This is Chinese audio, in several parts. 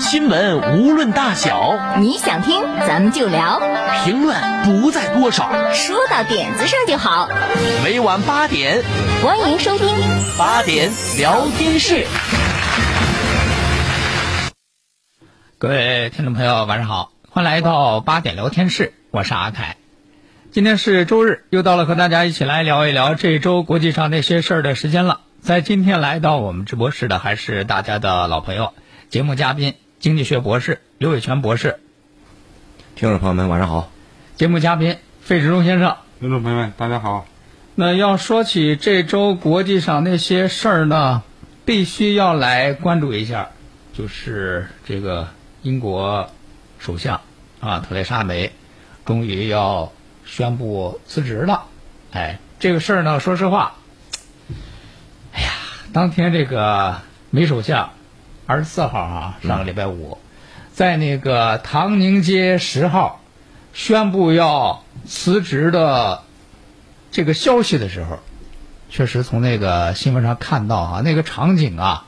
新闻无论大小，你想听咱们就聊，评论不在多少，说到点子上就好。每晚八点，欢迎收听八点聊天室。各位听众朋友，晚上好，欢迎来到八点聊天室，我是阿凯。今天是周日，又到了和大家一起来聊一聊这周国际上那些事儿的时间了。在今天来到我们直播室的还是大家的老朋友，节目嘉宾。经济学博士刘伟全博士，听众朋友们晚上好。节目嘉宾费志忠先生，听众朋友们大家好。那要说起这周国际上那些事儿呢，必须要来关注一下，就是这个英国首相啊特蕾莎梅终于要宣布辞职了。哎，这个事儿呢，说实话，哎呀，当天这个梅首相。二十四号啊，上个礼拜五，在那个唐宁街十号宣布要辞职的这个消息的时候，确实从那个新闻上看到啊，那个场景啊，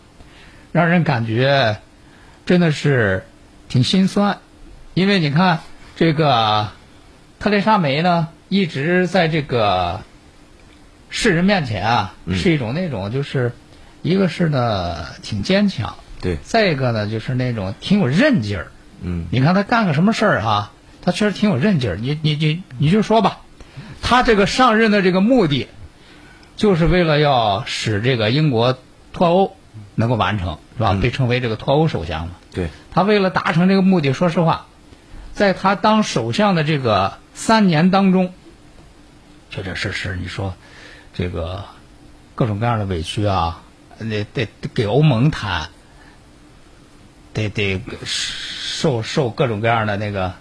让人感觉真的是挺心酸，因为你看这个特蕾莎梅呢，一直在这个世人面前啊，是一种那种就是一个是呢挺坚强。对，再一个呢，就是那种挺有韧劲儿。嗯，你看他干个什么事儿哈，他确实挺有韧劲儿。你你你你就说吧，他这个上任的这个目的，就是为了要使这个英国脱欧能够完成，是吧？被称为这个脱欧首相嘛。对。他为了达成这个目的，说实话，在他当首相的这个三年当中，确确实实，你说这个各种各样的委屈啊，得得给欧盟谈。得得受受各种各样的那个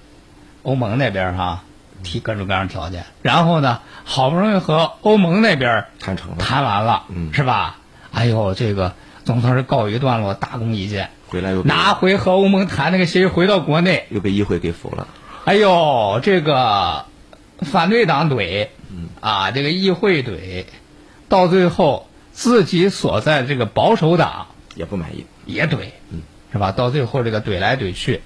欧盟那边哈提各种各样的条件，然后呢，好不容易和欧盟那边谈成了，谈完了，嗯，是吧？哎呦，这个总算是告一段落，大功一件。回来又拿回和欧盟谈那个协议，回到国内又被议会给否了。哎呦，这个反对党怼，啊，这个议会怼，到最后自己所在这个保守党也不满意，也怼，嗯。是吧？到最后这个怼来怼去，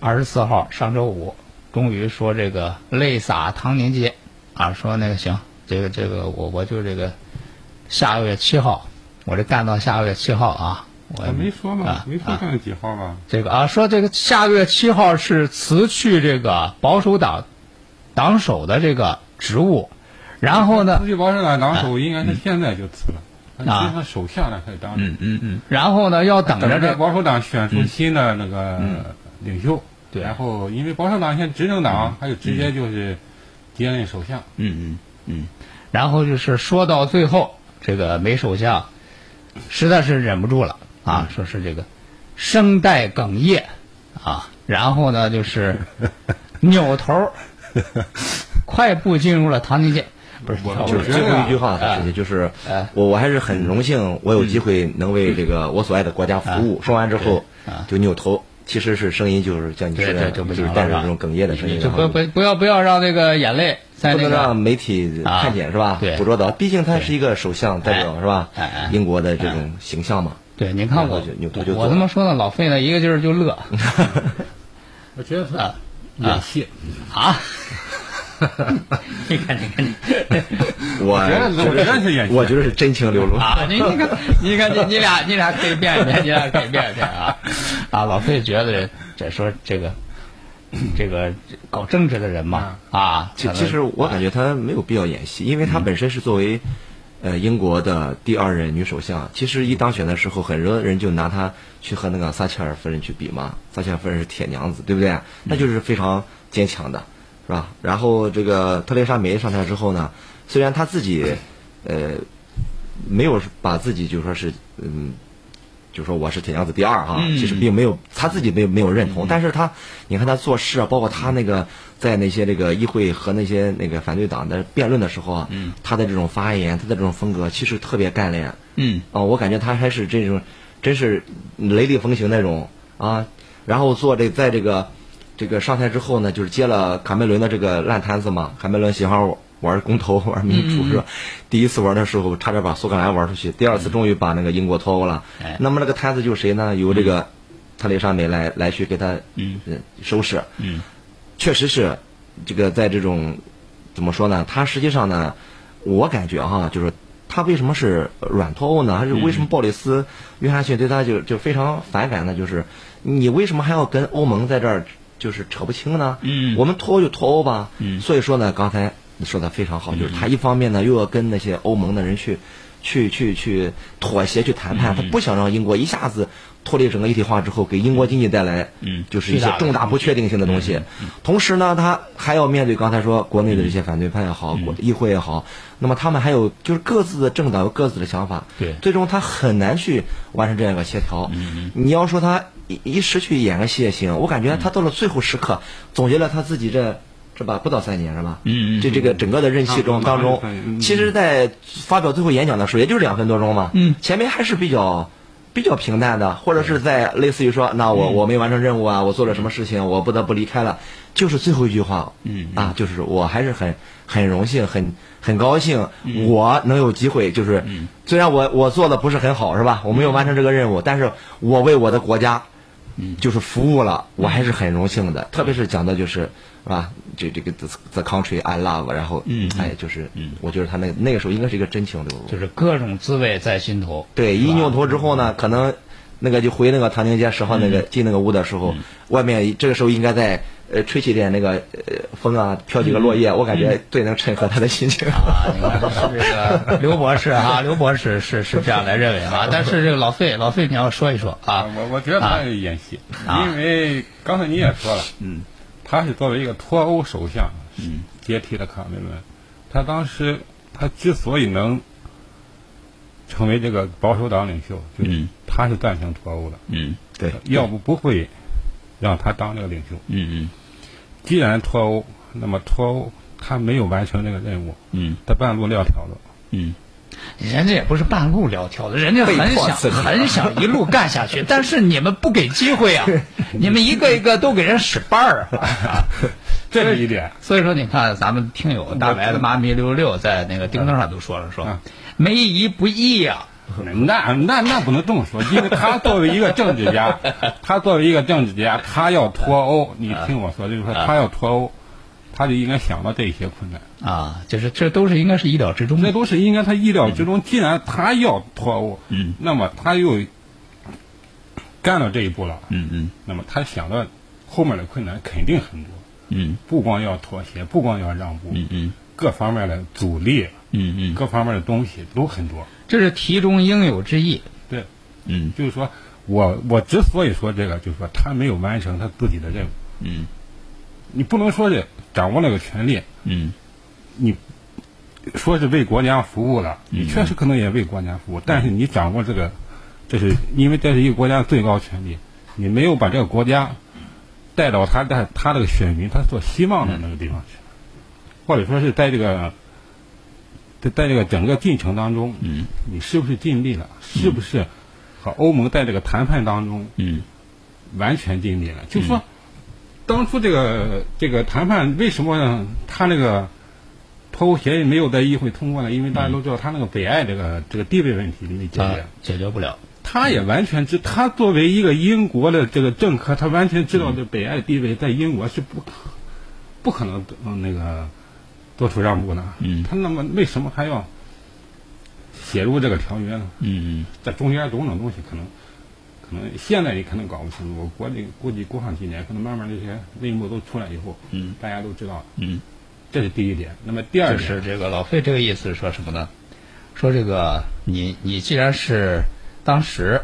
二十四号上周五，终于说这个泪洒唐宁街，啊，说那个行，这个这个我我就这个下个月七号，我这干到下个月七号啊。我没说嘛，没说干几号吧？这个啊，说这个下个月七号是辞去这个保守党党首的这个职务，然后呢？辞去保守党党首应该是现在就辞了。啊，他首相呢，可以当。嗯嗯嗯。然后呢，要等着这保守党选出新的那个领袖。对。然后，因为保守党现在执政党，他就直接就是接任首相。嗯嗯嗯。然后就是说到最后，这个梅首相实在是忍不住了啊，说是这个声带哽咽啊，然后呢就是扭头 快步进入了唐宁街。不是，我就是最后一句话，就是，我我还是很荣幸，我有机会能为这个我所爱的国家服务。说完之后，就扭头，其实是声音就是像你说的，就是带着这种哽咽的声音。就不不不要不要让那个眼泪在那个让媒体看见是吧？捕捉到，毕竟他是一个首相代表是吧？英国的这种形象嘛。对，您看我扭头就我他妈说呢，老费呢一个劲儿就乐。我觉得他演戏啊。你看，你看，你，我觉得我觉得是演，我觉得是真情流露啊！你你看，你看，你你俩你俩可以变一变，你俩可以变一变啊！啊，老费觉得这说这个这个搞政治的人嘛啊，其其实我感觉他没有必要演戏，因为他本身是作为呃英国的第二任女首相，其实一当选的时候，很多人就拿他去和那个撒切尔夫人去比嘛，撒切尔夫人是铁娘子，对不对？那就是非常坚强的。是吧？然后这个特蕾莎梅上台之后呢，虽然她自己，呃，没有把自己就说是嗯，就说我是铁娘子第二哈，嗯其实并没有她自己没有没有认同，但是她你看她做事啊，包括她那个在那些这个议会和那些那个反对党的辩论的时候啊，嗯他的这种发言，她的这种风格，其实特别干练。嗯啊，我感觉她还是这种，真是雷厉风行那种啊。然后做这在这个这个上台之后呢，就是接了卡梅伦的这个烂摊子嘛。卡梅伦喜欢玩公投、玩民主是吧？第一次玩的时候差点把苏格兰玩出去，第二次终于把那个英国脱欧了。哎那么那个摊子就是谁呢？由这个特蕾莎梅来来去给他嗯呃收拾。嗯确实是，这个在这种怎么说呢？他实际上呢，我感觉哈，就是他为什么是软脱欧呢？还是为什么鲍里斯、约翰逊对他就就非常反感呢？就是你为什么还要跟欧盟在这儿就是扯不清呢？嗯。我们脱欧就脱欧吧。嗯。所以说呢，刚才你说的非常好，就是他一方面呢又要跟那些欧盟的人去。去去去妥协去谈判，他不想让英国一下子脱离整个一体化之后，给英国经济带来嗯。就是一些重大不确定性的东西。同时呢，他还要面对刚才说国内的这些反对派也好，国议会也好，那么他们还有就是各自的政党有各自的想法，对。最终他很难去完成这样一个协调。你要说他一一时去演个戏也行，我感觉他到了最后时刻总结了他自己这。这吧？不到三年是吧？嗯嗯这这个整个的任期中当中其实，在发表最后演讲的时候，也就是两分多钟嘛。嗯前面还是比较比较平淡的，或者是在类似于说，那我我没完成任务啊，我做了什么事情，我不得不离开了，就是最后一句话，嗯啊，就是我还是很很荣幸，很很高兴，我能有机会，就是虽然我我做的不是很好，是吧？我没有完成这个任务，但是我为我的国家。就是服务了，我还是很荣幸的。特别是讲的就是，是吧？这这个 the the country I love，然后，嗯哎，就是，我觉得他那那个时候应该是一个真情流露。就是各种滋味在心头。对，一扭头之后呢，可能那个就回那个唐宁街十号那个进那个屋的时候，外面这个时候应该在呃吹起点那个呃风啊，飘几个落叶，我感觉最能衬合他的心情。啊，你看是这个 刘博士啊，刘博士是是这样来认为啊，但是这个老费，老费你要说一说啊，我我觉得他是演戏，啊。因为刚才你也说了，嗯，他是作为一个脱欧首相，嗯，接替了卡梅伦。他当时他之所以能成为这个保守党领袖，就是嗯。他是赞成脱欧的，嗯对，要不不会让他当这个领袖。嗯嗯既然脱欧，那么脱欧他没有完成这个任务，嗯他半路撂挑子。嗯。人家也不是半路撂挑子，人家很想很想一路干下去，但是你们不给机会啊！你们一个一个都给人使绊儿啊！这是一点。所以说，你看咱们听友大白的妈咪六六六在那个钉钉上都说了，说啊没一不易呀、那那那不能这么说，因为他作为一个政治家，他作为一个政治家，他要脱欧，你听我说，就是说他要脱欧，他就应该想到这些困难，啊，就是这都是应该是意料之中的。这都是应该他意料之中。既然他要脱欧，嗯那么他又干到这一步了，嗯嗯那么他想到后面的困难肯定很多，嗯不光要妥协，不光要让步，嗯嗯各方面的阻力，嗯嗯，各方面的东西都很多。这是题中应有之意。对，嗯。就是说我我之所以说这个，就是说他没有完成他自己的任务。嗯。你不能说是掌握了个权利，嗯。你说是为国家服务了，嗯。你确实可能也为国家服务，但是你掌握这个，这是因为这是一个国家的最高权力，你没有把这个国家带到他在他这个选民他所希望的那个地方去，或者说是在这个在在这个整个进程当中，嗯你是不是尽力了？是不是和欧盟在这个谈判当中嗯完全尽力了？就是说，当初这个这个谈判为什么他那个脱欧协议没有在议会通过呢？因为大家都知道他那个北爱这个这个地位问题没解啊决。解决不了。他也完全知，他作为一个英国的这个政客，他完全知道这北爱地位在英国是不可不可能嗯那个做出让步呢。嗯他那么为什么还要写入这个条约呢？嗯在中间种种东西可能，可能现在你可能搞不清楚。我估计估计过上几年，可能慢慢这些内幕都出来以后，嗯，大家都知道了。嗯，这是第一点。那么第二就是这个老费这个意思是说什么呢？说这个你你既然是当时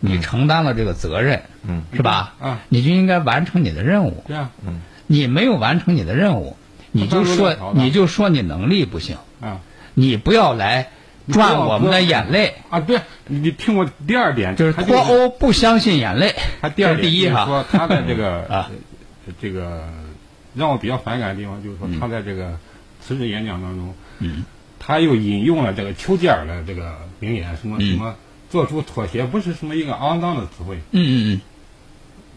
你承担了这个责任，嗯，是吧？啊，你就应该完成你的任务。对啊，嗯你没有完成你的任务，你就说你就说你能力不行，啊，你不要来赚我们的眼泪，啊！对，你你听我第二点，就是他脱欧不相信眼泪，他第二点第一哈说他在这个啊呃这个让我比较反感的地方，就是说他在这个辞职演讲当中，嗯，他又引用了这个丘吉尔的这个名言，什么嗯什么做出妥协不是什么一个肮脏的词汇。嗯嗯嗯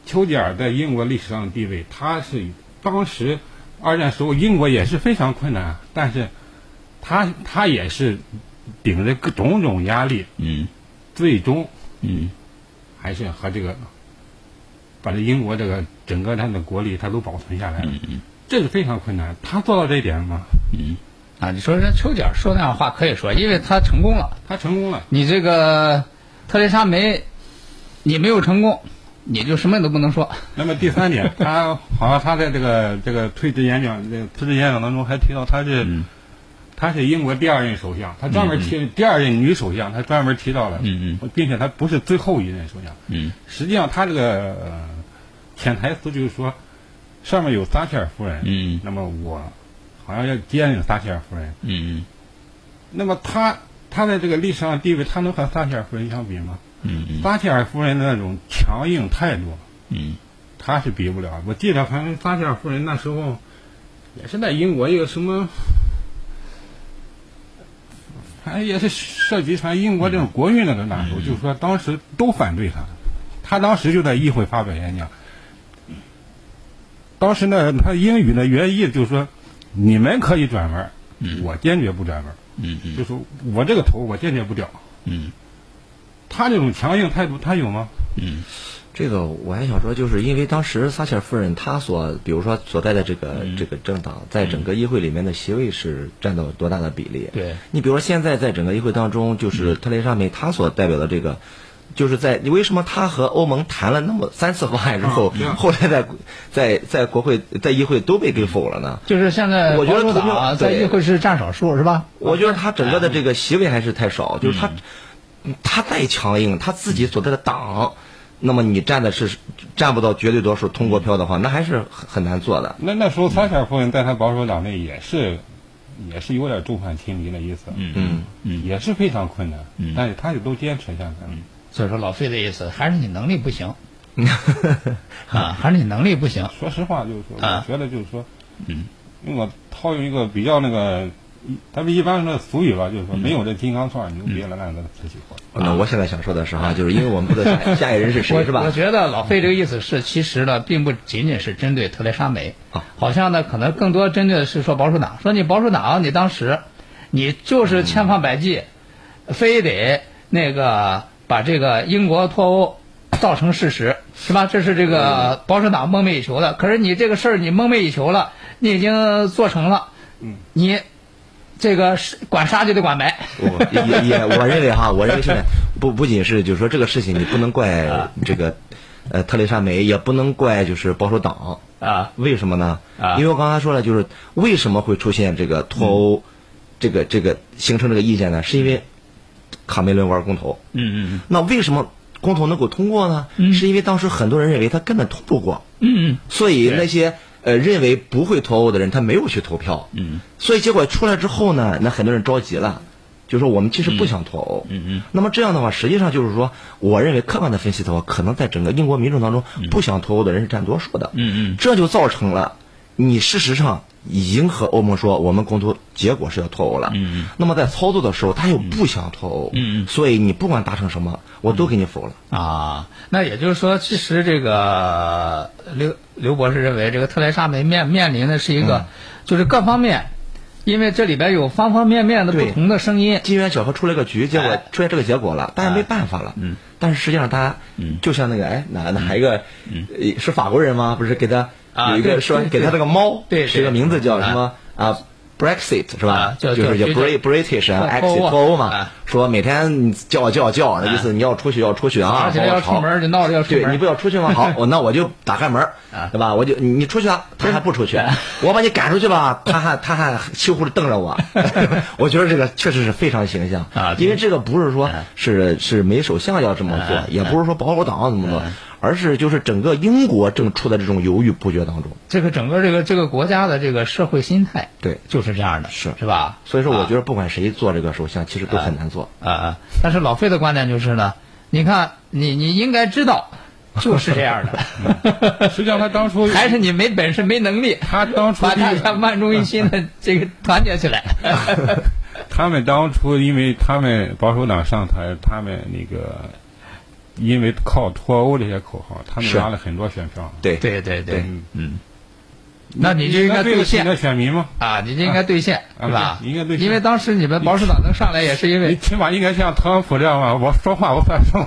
丘吉尔在英国历史上的地位，他是当时二战时候英国也是非常困难，但是他他也是顶着各种种压力，嗯。最终嗯。还是和这个把这英国这个整个它的国力它都保存下来了，这是非常困难。他做到这一点了吗？嗯，啊，你说人丘吉尔说那样话可以说，因为他成功了。他成功了，你这个特蕾莎梅，你没有成功，你就什么都不能说。那么第三点，他 好像他在这个这个退职演讲、这个辞职演讲当中还提到他是、嗯他是英国第二任首相，他专门提、第二任女首相，他专门提到了，嗯并且他不是最后一任首相。嗯实际上他这个、呃、潜台词就是说，上面有撒切尔夫人，嗯那么我好像要接任撒切尔夫人，嗯那么他他在这个历史上的地位，他能和撒切尔夫人相比吗？嗯嗯撒切尔夫人的那种强硬态度，嗯他是比不了。我记得，反正撒切尔夫人那时候也是在英国一个什么，反正也是涉及传英国这种国运的那时候，就是说当时都反对他，他当时就在议会发表演讲。当时呢，他英语的原意就是说，你们可以转弯，我坚决不转弯，嗯嗯就是我这个头我坚决不掉。嗯他这种强硬态度，他有吗？嗯这个我还想说，就是因为当时撒切尔夫人她所，比如说所在的这个、这个政党，在整个议会里面的席位是占到多大的比例？对你比如说现在在整个议会当中，就是特蕾莎梅她所代表的这个，就是在你为什么她和欧盟谈了那么三次方案之后，后来在在在国会在议会都被给否了呢？就是现在我觉得保守投票在议会是占少数是吧？我觉得他整个的这个席位还是太少，就是他，他再强硬，他自己所在的党，那么你占的是占不到绝对多数通过票的话，那还是很很难做的。那那时候撒切尔夫人在他保守党内也是，也是有点众叛亲离的意思，嗯嗯，也是非常困难，但是他也都坚持下来了。所以说老费的意思还是你能力不行。啊，还是你能力不行。说实话，就是说，啊。我觉得就是说，嗯，用我套用一个比较那个，一咱们一般的俗语吧，就是说，没有这金刚钻，牛别了烂的瓷器活。那我现在想说的是哈，就是因为我们不知道下下一 人是谁是吧？我我觉得老费这个意思是，其实呢，并不仅仅是针对特蕾莎梅啊，好像呢，可能更多针对的是说保守党，说你保守党，你当时你就是千方百计，非得那个把这个英国脱欧造成事实，是吧？这是这个保守党梦寐以求的。可是你这个事儿你梦寐以求了，你已经做成了，你这个是管杀就得管埋。我也也，我认为哈，我认为现在不不仅是就是说这个事情，你不能怪这个呃特蕾莎梅，也不能怪就是保守党啊。为什么呢？啊因为我刚才说了，就是为什么会出现这个脱欧，这个这个形成这个意见呢？是因为卡梅伦玩公投。嗯嗯嗯那为什么公投能够通过呢？是因为当时很多人认为他根本通不过，嗯嗯所以那些呃认为不会脱欧的人，他没有去投票。嗯，所以结果出来之后呢，那很多人着急了，就说我们其实不想脱欧。嗯嗯。那么这样的话，实际上就是说，我认为客观的分析的话，可能在整个英国民众当中，不想脱欧的人是占多数的。嗯嗯这就造成了你事实上已经和欧盟说我们公投结果是要脱欧了。那么在操作的时候，他又不想脱欧。嗯嗯所以你不管达成什么，我都给你否了。啊，那也就是说，其实这个刘刘博士认为，这个特蕾莎梅面面临的是一个，就是各方面，因为这里边有方方面面的不同的声音。机缘巧合出了个局，结果哎出现这个结果了，但是没办法了。嗯，但是实际上他，嗯就像那个哎哪哪一个，呃是法国人吗？不是给他啊有一个说给他这个猫，对对是个名字叫什么啊？Brexit 是吧啊？就是叫叫 Brit British，exit 脱欧嘛啊。说每天你叫叫叫，那意思你要出去要出去啊，要出门就闹着要出门，对你不要出去吗？好，我 那我就打开门对吧？我就你你出去啊，他还不出去啊，我把你赶出去吧，他还他还气呼的瞪着我。我觉得这个确实是非常形象啊因为这个不是说是是没首相要这么做啊，也不是说保守党怎么做，而是就是整个英国正处在这种犹豫不决当中。这个整个这个这个国家的这个社会心态，对就是这样的，是是吧？所以说，我觉得得不管谁做这个首相，其实都很难做。啊啊，但是老费的观点就是呢，你看你你应该知道，就是这样的，实际上他当初 还是你没本事没能力，他当初把大家万众一心的 这个团结起来。他们当初因为他们保守党上台，他们那个因为靠脱欧这些口号，他们是拿了很多选票。对对对对对，嗯，那你就应该兑现选民吗？啊，你就应该兑现，啊是吧？应该兑现因为当时你们保守党能上来，也是因你为起码应该像特朗普这样吧，我说话我算数。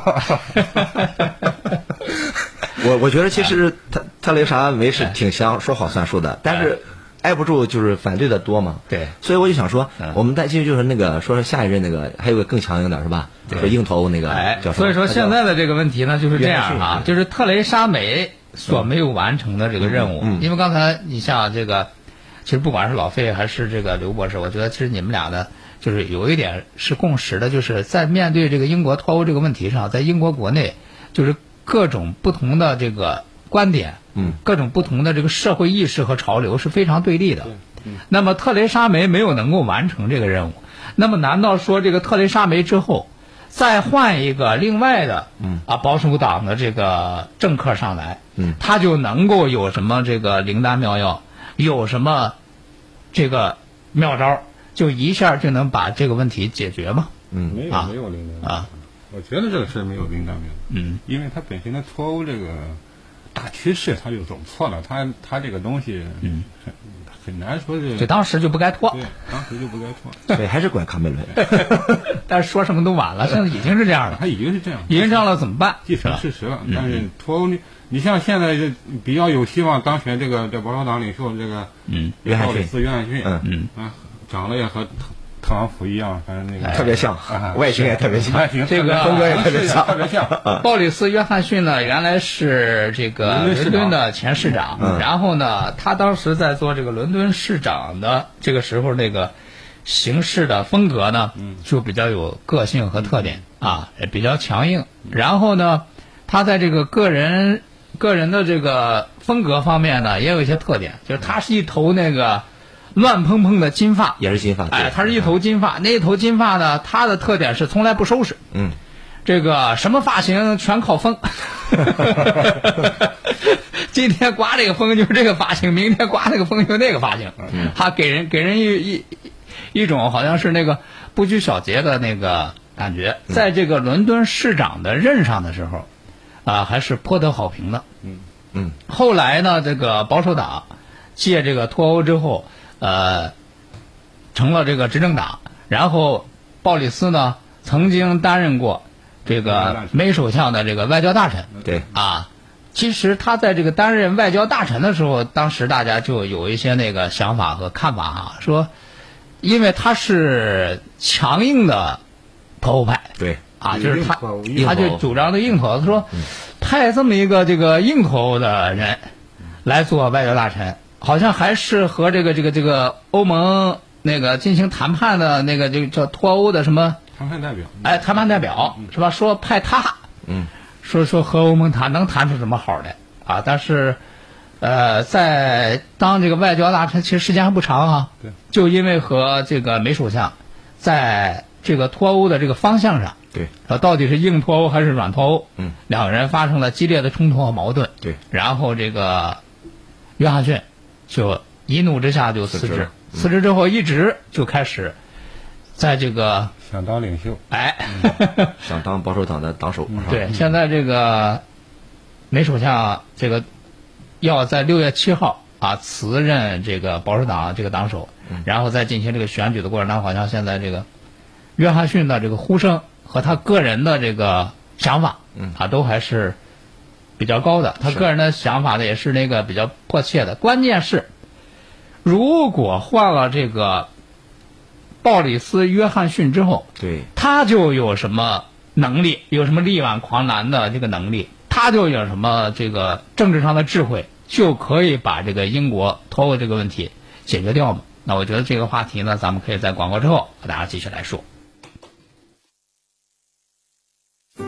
我 我觉得其实特特蕾莎梅是挺香，说好算数的，但是挨不住就是反对的多嘛。对所以我就想说嗯，我们再继续就是那个说说下一任那个还有个更强硬的是吧？说硬脱欧那个哎叫，所以说现在的这个问题呢，就是这样啊，就是特蕾莎梅所没有完成的这个任务。嗯嗯因为刚才你像这个，其实不管是老费还是这个刘博士，我觉得其实你们俩呢，就是有一点是共识的，就是在面对这个英国脱欧这个问题上，在英国国内，就是各种不同的这个观点，嗯，各种不同的这个社会意识和潮流是非常对立的。那么特蕾莎梅没有能够完成这个任务，那么难道说这个特蕾莎梅之后，再换一个另外的，嗯。啊保守党的这个政客上来，嗯。他就能够有什么这个灵丹妙药，有什么这个妙招，就一下就能把这个问题解决吗？嗯。没啊。有没有领导啊，我觉得这个事没有灵丹妙药，嗯。因为他本身的脱欧这个大趋势他就走错了，他他这个东西嗯很很难说是就当时就不该拖对，，当时就不该拖，对，还是怪卡梅伦。但是说什么都晚了，现在已经是这样了，他已经是这样，已经这样了怎么办？既成事实了。但是脱欧，你你像现在这比较有希望当选这个这保守党领袖这个嗯约翰逊鲍里斯约翰逊，嗯嗯啊，长得也和特特朗普一样，反正那个哎特别像啊，外形也特别像。外形这个风格也特别像特别像。鲍里斯·约翰逊呢，原来是这个伦敦的前市长，嗯然后呢，他当时在做这个伦敦市长的这个时候，那个行事的风格呢，就比较有个性和特点啊，也比较强硬。然后呢，他在这个个人个人的这个风格方面呢，也有一些特点，就是他是一头那个乱蓬蓬的金发，也是金发，哎，对。他是一头金发，那一头金发呢，他的特点是从来不收拾。嗯，这个什么发型全靠风，今天刮这个风就是这个发型，明天刮那个风就是那个发型，他给人给人一一一种好像是那个不拘小节的那个感觉。在这个伦敦市长的任上的时候，啊，还是颇得好评的。嗯。嗯，后来呢，这个保守党借这个脱欧之后，呃，成了这个执政党。然后鲍里斯呢，曾经担任过这个美首相的这个外交大臣。对，啊，其实他在这个担任外交大臣的时候，当时大家就有一些那个想法和看法哈、说，因为他是强硬的脱欧派。对，啊，就是他他就主张的硬头，他说派这么一个这个硬头的人来做外交大臣，好像还是和这个这个这个欧盟那个进行谈判的那个就叫脱欧的什么谈判代表，哎谈判代表是吧？说派他，嗯，说说和欧盟谈能谈出什么好来啊？但是，呃，在当这个外交大臣其实时间还不长啊，对，就因为和这个梅首相在这个脱欧的这个方向上，对，呃，到底是硬脱欧还是软脱欧？嗯，两个人发生了激烈的冲突和矛盾。对，然后这个约翰逊就一怒之下就辞职。辞职。之后一直就开始在这个想当领袖，哎，想当保守党的党首。对，现在这个梅首相这个要在六月七号啊辞任这个保守党这个党首，然后再进行这个选举的过程当中，好像现在这个约翰逊的这个呼声和他个人的这个想法，啊，都还是比较高的。他个人的想法呢，也是那个比较迫切的。关键是，如果换了这个鲍里斯·约翰逊之后，对，他就有什么能力，有什么力挽狂澜的这个能力，他就有什么这个政治上的智慧，就可以把这个英国脱欧这个问题解决掉嘛？那我觉得这个话题呢，咱们可以在广告之后和大家继续来说。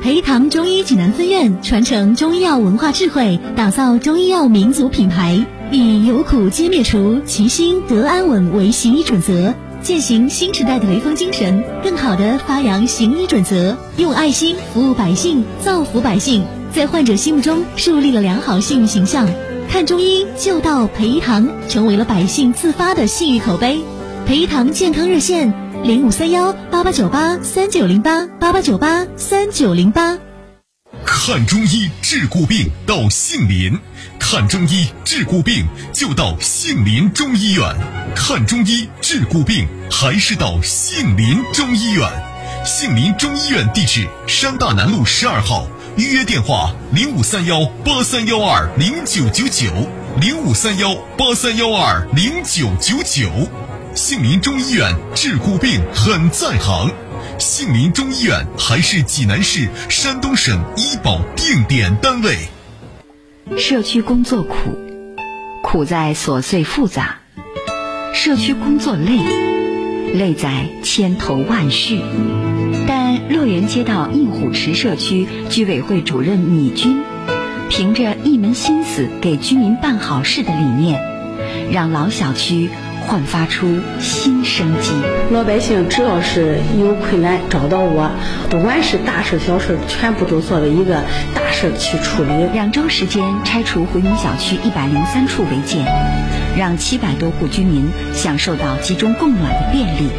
培堂中医济南分院传承中医药文化智慧，打造中医药民族品牌，以有苦皆灭除、其心得安稳为行医准则，践行新时代的雷锋精神，更好地发扬行医准则，用爱心服务百姓，造福百姓，在患者心目中树立了良好信誉形象。看中医就到培堂，成为了百姓自发的信誉口碑。培堂健康热线零五三幺八八九八三九零八八八九八三九零八。看中医治骨病到杏林，看中医治骨病就到杏林中医院。看中医治骨病还是到杏林中医院。杏林中医院地址：山大南路十二号，预约电话：零五三幺八三幺二零九九九零五三幺八三幺二零九九九。杏林中医院治骨病很在行。杏林中医院还是济南市、山东省医保定点单位。社区工作苦，苦在琐碎复杂；社区工作累，累在千头万绪。但洛源街道应虎池社区居委会主任米军，凭着一门心思给居民办好事的理念，让老小区。焕发出新生机。老百姓只要是有困难找到我，不管是大事小事，全部都作为一个大事去处理。两周时间拆除回民小区一百零三处违建，让七百多户居民享受到集中供暖的便利。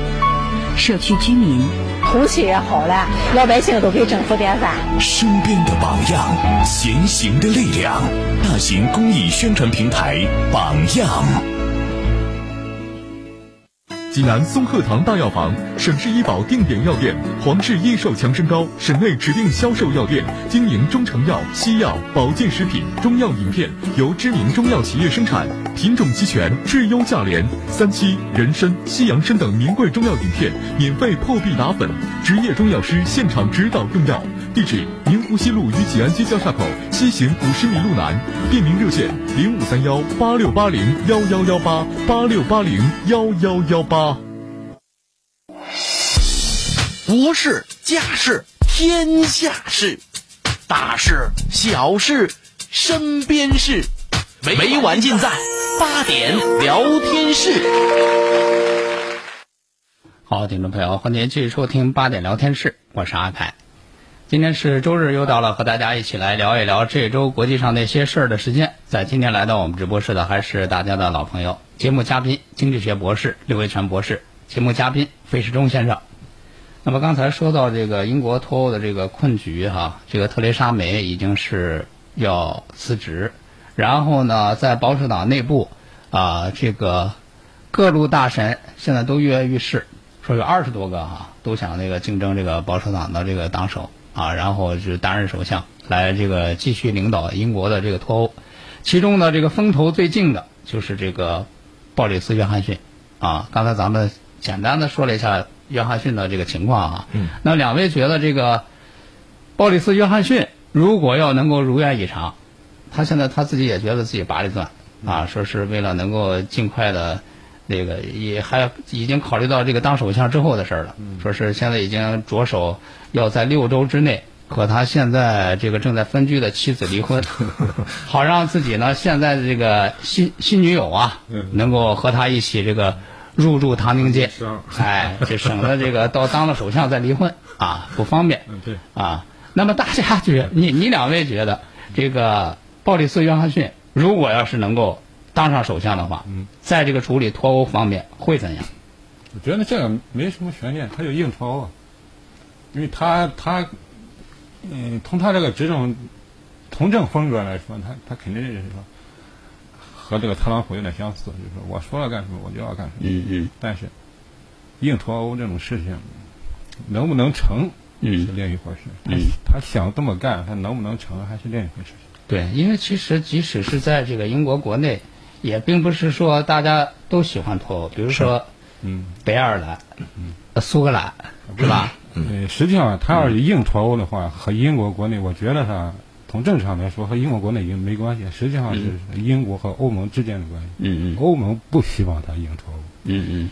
社区居民空气也好了，老百姓都给政府点赞。身边的榜样，前行的力量。大型公益宣传平台榜样。济南松鹤堂大药房，省市医保定点药店，黄氏益寿强身膏，省内指定销售药店，经营中成药、西药、保健食品、中药饮片，由知名中药企业生产，品种齐全，质优价廉。三七、人参、西洋参等名贵中药饮片，免费破壁打粉，职业中药师现场指导用药。地址：宁湖西路与济安街交叉口西行五十米路南。便民热线：零五三幺八六八零幺幺幺八八六八零幺幺幺八。国事、家事、天下事，大事、小事、身边事，每晚尽在八点聊天室。好，听众朋友，欢迎继续收听八点聊天室，我是阿凯。今天是周日，又到了和大家一起来聊一聊这周国际上那些事儿的时间。在今天来到我们直播室的还是大家的老朋友，节目嘉宾经济学博士刘维全博士，节目嘉宾费世忠先生。那么刚才说到这个英国脱欧的这个困局哈，这个特蕾莎梅已经是要辞职，然后呢，在保守党内部啊，这个各路大神现在都跃跃欲试，说有二十多个哈都想那个竞争这个保守党的这个党首。啊，然后是担任首相，来这个继续领导英国的这个脱欧。其中呢，这个风头最劲的就是这个鲍里斯·约翰逊。啊，刚才咱们简单的说了一下约翰逊的这个情况啊。嗯。那两位觉得这个鲍里斯·约翰逊如果要能够如愿以偿，他现在他自己也觉得自己拔里钻啊，说是为了能够尽快的。那个也还已经考虑到这个当首相之后的事儿了，说是现在已经着手要在六周之内和他现在这个正在分居的妻子离婚，好让自己呢现在的这个新新女友啊能够和他一起这个入住唐宁街，哎，就省得这个到当了首相再离婚啊不方便。对啊，那么大家觉你你两位觉得这个鲍里斯·约翰逊如果要是能够。当上首相的话，在这个处理脱欧方面会怎样？我觉得这个没什么悬念，他就硬脱欧，因为他他，嗯，从他这个执政从政风格来说，他他肯定就是说和这个特朗普有点相似，就是说我说了干什么我就要干什么。嗯嗯。但是硬脱欧这种事情能不能成是另一回事。嗯。他想这么干，他能不能成还是另一回事。对，因为其实即使是在这个英国国内。也并不是说大家都喜欢脱欧，比如说，嗯，北爱尔兰，嗯，苏格兰，是吧？嗯，实际上他要是硬脱欧的话，和英国国内，我觉得他从政治上来说和英国国内已经没关系，实际上是英国和欧盟之间的关系。嗯嗯。欧盟不希望他硬脱欧。嗯嗯。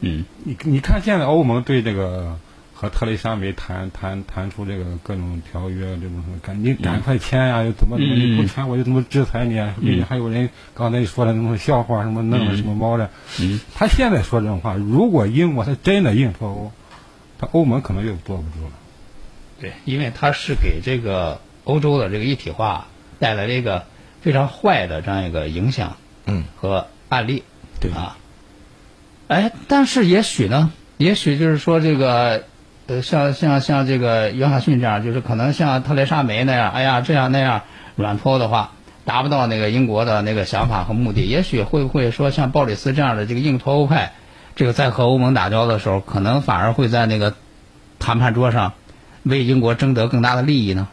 嗯。你你看现在欧盟对这个和和特蕾莎梅谈谈谈出这个各种条约，这种什么赶紧赶快签呀，又怎么怎么你不签我就怎么制裁你啊？还有人刚才说的那种笑话，什么弄了什么猫的。嗯，他现在说这种话，如果英国他真的硬脱欧，他欧盟可能又坐不住了。对，因为他是给这个欧洲的这个一体化带来了一个非常坏的这样一个影响，嗯，和案例，对啊。哎，但是也许呢，也许就是说这个，呃，像像像这个约翰逊这样，就是可能像特蕾莎梅那样，哎呀这样那样软脱欧的话，达不到那个英国的那个想法和目的。也许会不会说像鲍里斯这样的这个硬脱欧派，这个在和欧盟打交道的时候，可能反而会在那个谈判桌上为英国争得更大的利益呢？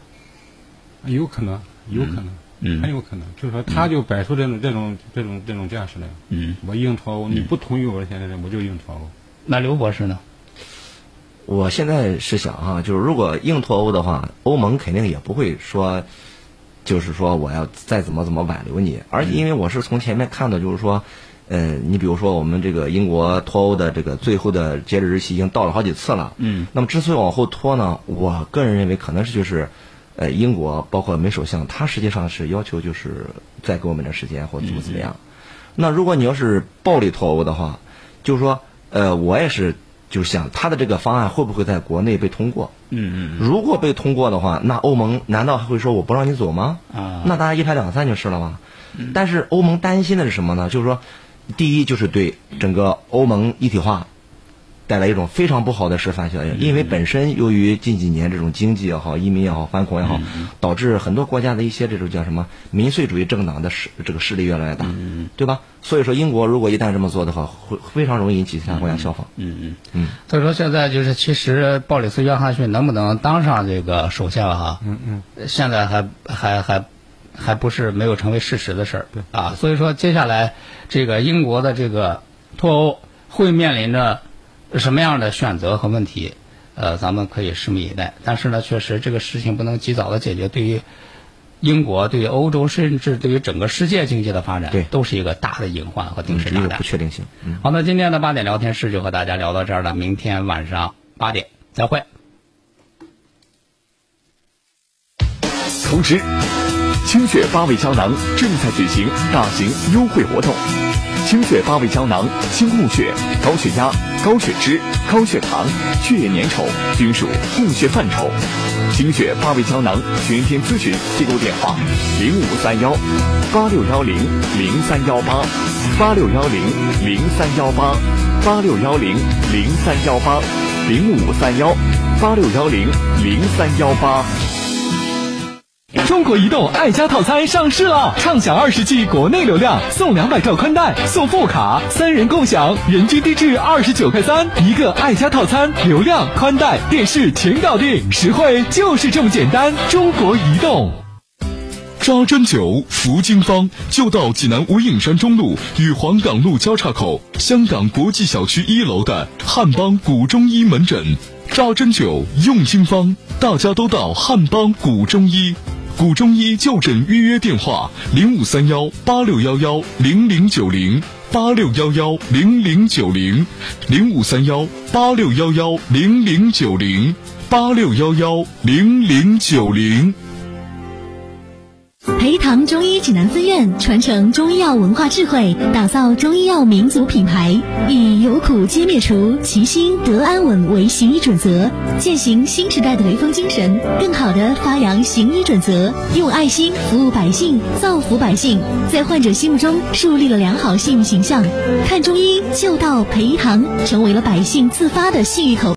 有可能，有可能，嗯很有可能。就是说，他就摆出这种这种这种这种架势来。嗯，我硬脱欧，你不同意我的现在我就硬脱欧。那刘博士呢？我现在是想哈、就是如果硬脱欧的话，欧盟肯定也不会说，就是说我要再怎么怎么挽留你，而且因为我是从前面看的，就是说，呃，你比如说我们这个英国脱欧的这个最后的截止日期已经到了好几次了，嗯，那么之所以往后拖呢，我个人认为可能是就是，呃，英国包括梅首相，他实际上是要求就是再给我们点时间或者怎么怎么样。那如果你要是暴力脱欧的话，就是说，呃，我也是就想他的这个方案会不会在国内被通过？嗯嗯如果被通过的话，那欧盟难道还会说我不让你走吗？啊那大家一拍两散就是了吗？但是欧盟担心的是什么呢？就是说，第一就是对整个欧盟一体化带来一种非常不好的示范效应，因为本身由于近几年这种经济也好、移民也好、反恐也好，导致很多国家的一些这种叫什么民粹主义政党的势这个势力越来越大，对吧？所以说，英国如果一旦这么做的话，会非常容易引起其他国家效仿。嗯嗯嗯。所以说现在就是，其实鲍里斯·约翰逊能不能当上这个首相哈？嗯嗯。现在还还还还不是没有成为事实的事儿啊。所以说，接下来这个英国的这个脱欧会面临着什么样的选择和问题？呃，咱们可以拭目以待。但是呢，确实这个事情不能及早的解决，对于英国、对于欧洲，甚至对于整个世界经济的发展，对都是一个大的隐患和定时炸弹。不确定性。嗯。好，那今天的八点聊天室就和大家聊到这儿了，明天晚上八点再会。同时：清血八味胶囊正在举行大型优惠活动。清血八味胶囊清供血、高血压、高血脂、高血糖、血液粘稠均属供血范畴。清血八味胶囊全天咨询订购电话：零五三幺八六幺零零三幺八八六幺零零三幺八八六幺零零三幺八零五三幺八六幺零零三幺八。中国移动爱家套餐上市了，畅享二十 G 国内流量，送两百兆宽带，送副卡，三人共享，人均低至二十九块三，一个爱家套餐，流量、宽带、电视全搞定，实惠就是这么简单。中国移动。扎针灸服经方就到济南无影山中路与黄岗路交叉口香港国际小区一楼的汉邦古中医门诊。扎针灸用经方，大家都到汉邦古中医。古中医就诊预约电话：零五三幺八六幺幺零零九零八六幺幺零零九零零五三幺八六幺幺零零九零八六幺幺零零九零。培堂中医济南分院传承中医药文化智慧，打造中医药民族品牌，以有苦皆灭除、齐心得安稳为行医准则，践行新时代的雷锋精神，更好地发扬行医准则，用爱心服务百姓，造福百姓，在患者心目中树立了良好信誉形象。看中医就到培堂，成为了百姓自发的信誉口。